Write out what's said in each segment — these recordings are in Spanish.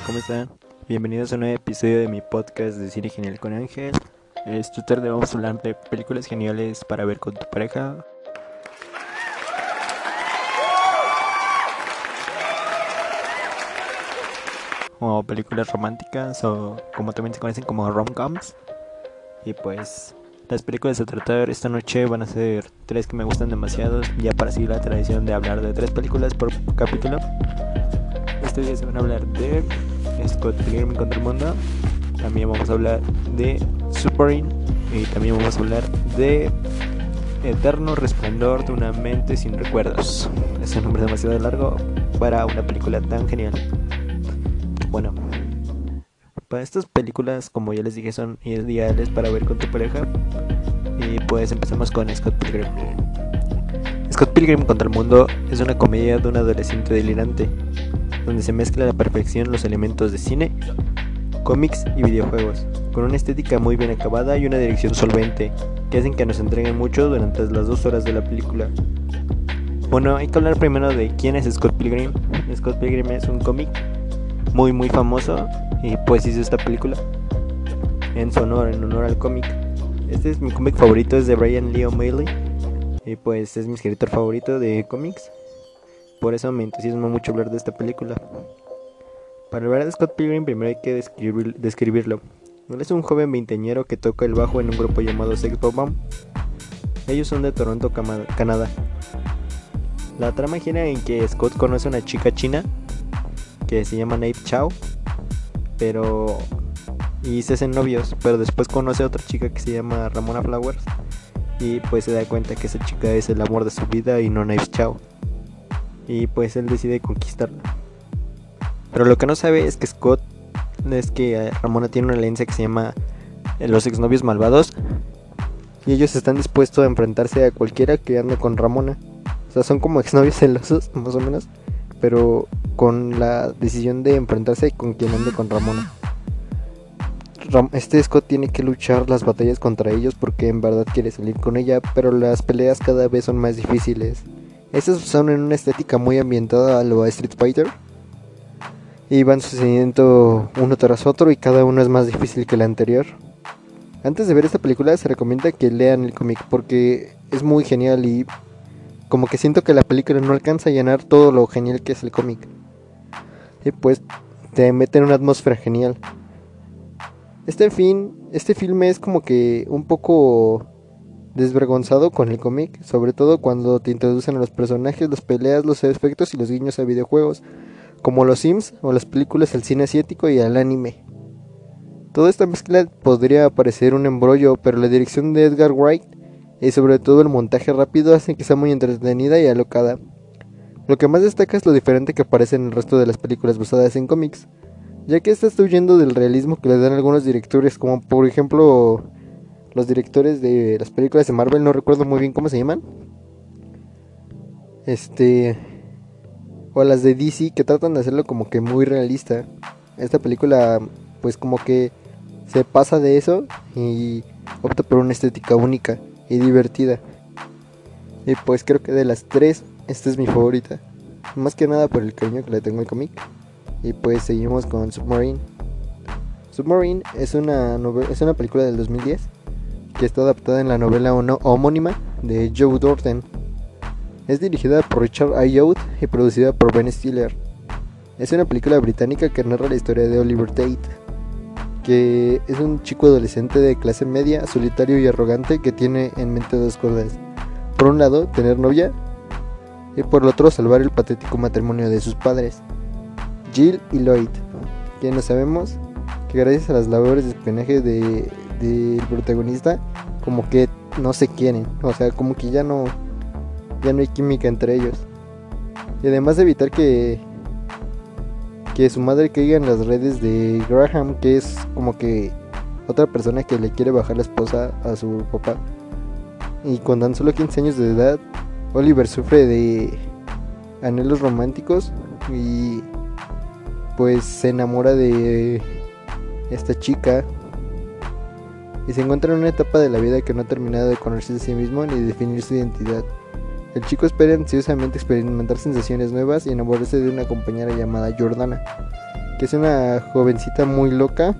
¿cómo están? Bienvenidos a un nuevo episodio de mi podcast de Cine Genial con Ángel. Esta tarde vamos a hablar de películas geniales para ver con tu pareja. O películas románticas o como también se conocen como rom-coms. Y pues las películas a tratar esta noche van a ser tres que me gustan demasiado, ya para seguir la tradición de hablar de tres películas por capítulo. Este día van a hablar de Scott Pilgrim contra el mundo. También vamos a hablar de Superin. Y también vamos a hablar de Eterno Resplandor de una mente sin recuerdos. Es un nombre demasiado largo para una película tan genial. Bueno, para estas películas, como ya les dije, son ideales para ver con tu pareja. Y pues empezamos con Scott Pilgrim. Scott Pilgrim contra el mundo es una comedia de un adolescente delirante, donde se mezcla a la perfección los elementos de cine, cómics y videojuegos, con una estética muy bien acabada y una dirección solvente, que hacen que nos entreguen mucho durante las dos horas de la película. Bueno, hay que hablar primero de quién es Scott Pilgrim. Scott Pilgrim es un cómic muy muy famoso y pues hizo esta película en su honor, en honor al cómic. Este es mi cómic favorito, es de Brian Lee O'Malley y pues es mi escritor favorito de cómics. Por eso me entusiasma mucho hablar de esta película. Para hablar de Scott Pilgrim primero hay que describir, describirlo. Él es un joven veinteñero que toca el bajo en un grupo llamado Sex Bomb. Ellos son de Toronto, Canadá. La trama gira en que Scott conoce a una chica china que se llama Nate Chow, pero y se hacen novios, pero después conoce a otra chica que se llama Ramona Flowers y pues se da cuenta que esa chica es el amor de su vida y no Nate Chow. Y pues él decide conquistarla. Pero lo que no sabe es que Scott es que Ramona tiene una alianza que se llama eh, Los exnovios malvados y ellos están dispuestos a enfrentarse a cualquiera que ande con Ramona. O sea, son como exnovios celosos, más o menos, pero con la decisión de enfrentarse con quien ande con Ramona. Este Scott tiene que luchar las batallas contra ellos porque en verdad quiere salir con ella, pero las peleas cada vez son más difíciles. Estas son en una estética muy ambientada a lo Street Fighter. Y van sucediendo uno tras otro y cada uno es más difícil que el anterior. Antes de ver esta película se recomienda que lean el cómic porque es muy genial y como que siento que la película no alcanza a llenar todo lo genial que es el cómic. Y pues te mete en una atmósfera genial. Este fin, este filme es como que un poco desvergonzado con el cómic, sobre todo cuando te introducen a los personajes, las peleas, los efectos y los guiños a videojuegos, como los Sims o las películas al cine asiático y al anime. Toda esta mezcla podría parecer un embrollo, pero la dirección de Edgar Wright y sobre todo el montaje rápido hacen que sea muy entretenida y alocada. Lo que más destaca es lo diferente que aparece en el resto de las películas basadas en cómics, ya que está huyendo del realismo que le dan algunos directores, como por ejemplo los directores de las películas de Marvel, no recuerdo muy bien cómo se llaman. Este. O las de DC, que tratan de hacerlo como que muy realista. Esta película, pues como que se pasa de eso y opta por una estética única y divertida. Y pues creo que de las tres, esta es mi favorita. Más que nada por el cariño que le tengo al cómic. Y pues seguimos con Submarine. Submarine es una, es una película del 2010 que está adaptada en la novela homónima de Joe Dorten. Es dirigida por Richard Ayoade y producida por Ben Stiller. Es una película británica que narra la historia de Oliver Tate, que es un chico adolescente de clase media, solitario y arrogante que tiene en mente dos cosas. Por un lado, tener novia y por el otro, salvar el patético matrimonio de sus padres, Jill y Lloyd, quienes sabemos que gracias a las labores de espionaje del de, protagonista, como que no se quieren, o sea, como que ya no, ya no hay química entre ellos. Y además de evitar que que su madre caiga en las redes de Graham, que es como que otra persona que le quiere bajar la esposa a su papá. Y con tan solo 15 años de edad, Oliver sufre de anhelos románticos y pues se enamora de esta chica y se encuentra en una etapa de la vida que no ha terminado de conocerse a sí mismo ni de definir su identidad. El chico espera ansiosamente experimentar sensaciones nuevas y enamorarse de una compañera llamada Jordana, que es una jovencita muy loca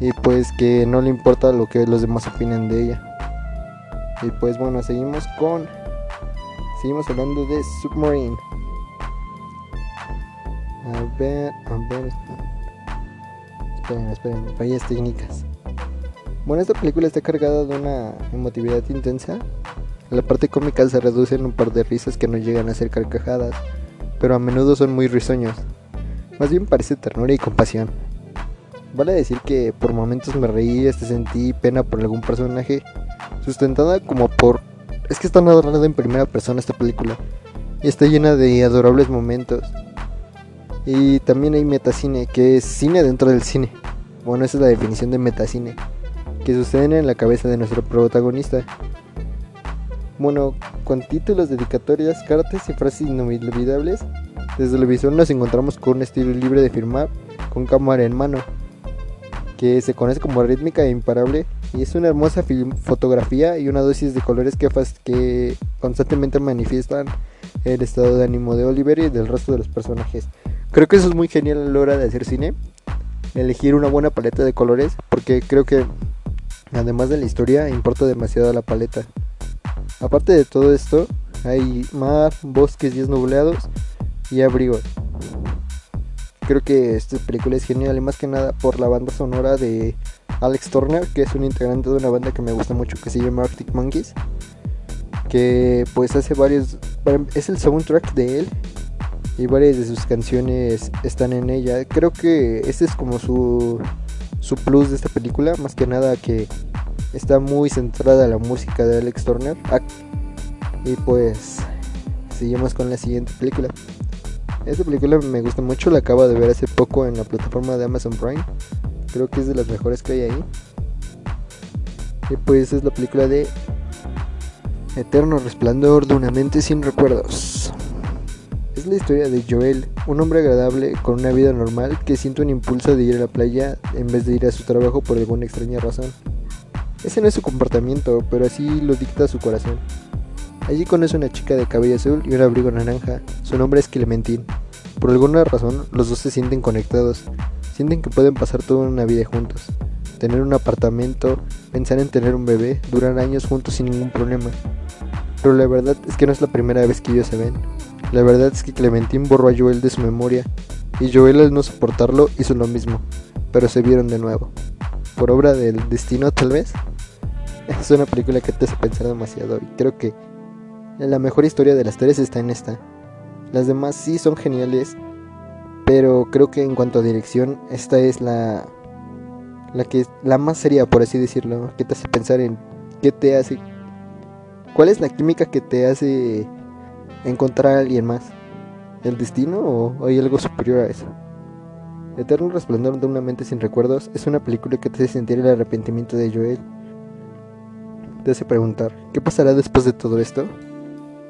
y pues que no le importa lo que los demás opinen de ella. Y pues bueno, seguimos con seguimos hablando de Submarine. A ver, a ver. Esperen, esperen, fallas técnicas. Bueno, esta película está cargada de una emotividad intensa. La parte cómica se reduce en un par de risas que no llegan a ser carcajadas, pero a menudo son muy risueños. Más bien parece ternura y compasión. Vale decir que por momentos me reí, este sentí pena por algún personaje, sustentada como por... Es que está narrada en primera persona esta película, y está llena de adorables momentos. Y también hay metacine, que es cine dentro del cine. Bueno, esa es la definición de metacine, que sucede en la cabeza de nuestro protagonista. Bueno, con títulos, dedicatorias, cartas y frases inolvidables, desde el visual nos encontramos con un estilo libre de firmar, con cámara en mano, que se conoce como rítmica e imparable, y es una hermosa fotografía y una dosis de colores que, que constantemente manifiestan el estado de ánimo de Oliver y del resto de los personajes. Creo que eso es muy genial a la hora de hacer cine. Elegir una buena paleta de colores. Porque creo que además de la historia importa demasiado la paleta. Aparte de todo esto, hay mar, bosques y nublados y abrigos. Creo que esta película es genial y más que nada por la banda sonora de Alex Turner, que es un integrante de una banda que me gusta mucho que se llama Arctic Monkeys. Que pues hace varios... Es el soundtrack de él y varias de sus canciones están en ella. Creo que este es como su, su plus de esta película, más que nada que está muy centrada la música de Alex Turner. Ah, y pues seguimos con la siguiente película. Esta película me gusta mucho, la acabo de ver hace poco en la plataforma de Amazon Prime. Creo que es de las mejores que hay ahí. Y pues es la película de Eterno Resplandor de una mente sin recuerdos. Es la historia de Joel, un hombre agradable con una vida normal que siente un impulso de ir a la playa en vez de ir a su trabajo por alguna extraña razón. Ese no es su comportamiento, pero así lo dicta su corazón. Allí conoce una chica de cabello azul y un abrigo naranja. Su nombre es Clementine. Por alguna razón, los dos se sienten conectados. Sienten que pueden pasar toda una vida juntos. Tener un apartamento, pensar en tener un bebé, durar años juntos sin ningún problema. Pero la verdad es que no es la primera vez que ellos se ven. La verdad es que Clementine borró a Joel de su memoria y Joel al no soportarlo hizo lo mismo, pero se vieron de nuevo. Por obra del destino tal vez. Es una película que te hace pensar demasiado y creo que la mejor historia de las tres está en esta. Las demás sí son geniales, pero creo que en cuanto a dirección esta es la la que la más seria por así decirlo, que te hace pensar en qué te hace cuál es la química que te hace encontrar a alguien más. ¿El destino o hay algo superior a eso? Eterno Resplandor de una mente sin recuerdos es una película que te hace sentir el arrepentimiento de Joel. Te hace preguntar, ¿qué pasará después de todo esto?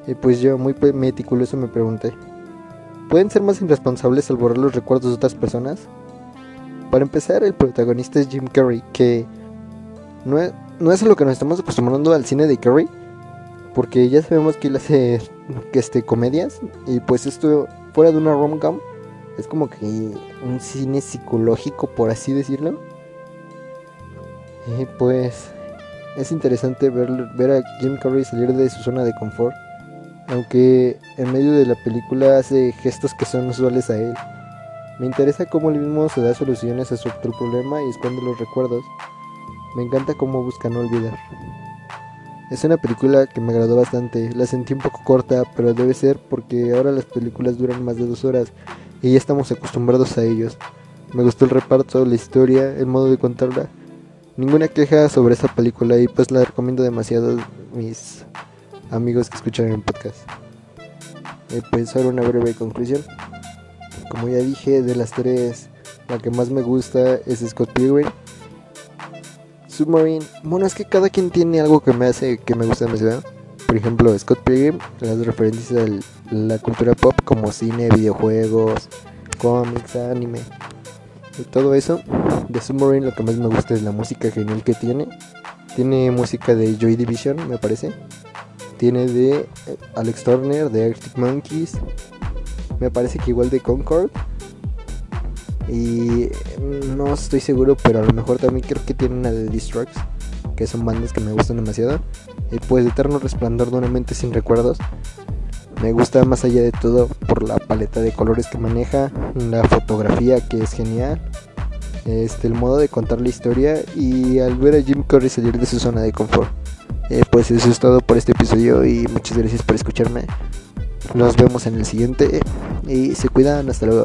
Y pues yo, muy meticuloso, me pregunté, ¿pueden ser más irresponsables al borrar los recuerdos de otras personas? Para empezar, el protagonista es Jim Carrey, que no es, no es a lo que nos estamos acostumbrando al cine de Carrey, porque ya sabemos que él hace este, comedias y pues esto fuera de una rom-com es como que un cine psicológico por así decirlo. Y pues es interesante ver, ver a Jim Carrey salir de su zona de confort aunque en medio de la película hace gestos que son usuales a él. Me interesa cómo él mismo se da soluciones a su otro problema y esconde los recuerdos. Me encanta cómo busca no olvidar es una película que me agradó bastante. La sentí un poco corta, pero debe ser porque ahora las películas duran más de dos horas y ya estamos acostumbrados a ellos. Me gustó el reparto, la historia, el modo de contarla. Ninguna queja sobre esta película y pues la recomiendo demasiado a mis amigos que escuchan el podcast. Y pues ahora una breve conclusión. Como ya dije, de las tres, la que más me gusta es Scott Pilgrim. Submarine, bueno, es que cada quien tiene algo que me hace que me gusta demasiado. Por ejemplo, Scott Pilgrim, las referencias a la cultura pop como cine, videojuegos, cómics, anime y todo eso. De Submarine lo que más me gusta es la música genial que tiene. Tiene música de Joy Division, me parece. Tiene de eh, Alex Turner, de Arctic Monkeys. Me parece que igual de Concord. Y no estoy seguro, pero a lo mejor también creo que tiene una de Destructs, que son bandas que me gustan demasiado. Y pues Eterno Resplandor de una mente sin recuerdos. Me gusta más allá de todo por la paleta de colores que maneja, la fotografía que es genial, este, el modo de contar la historia y al ver a Jim Curry salir de su zona de confort. Eh, pues eso es todo por este episodio y muchas gracias por escucharme. Nos vemos en el siguiente y se cuidan, hasta luego.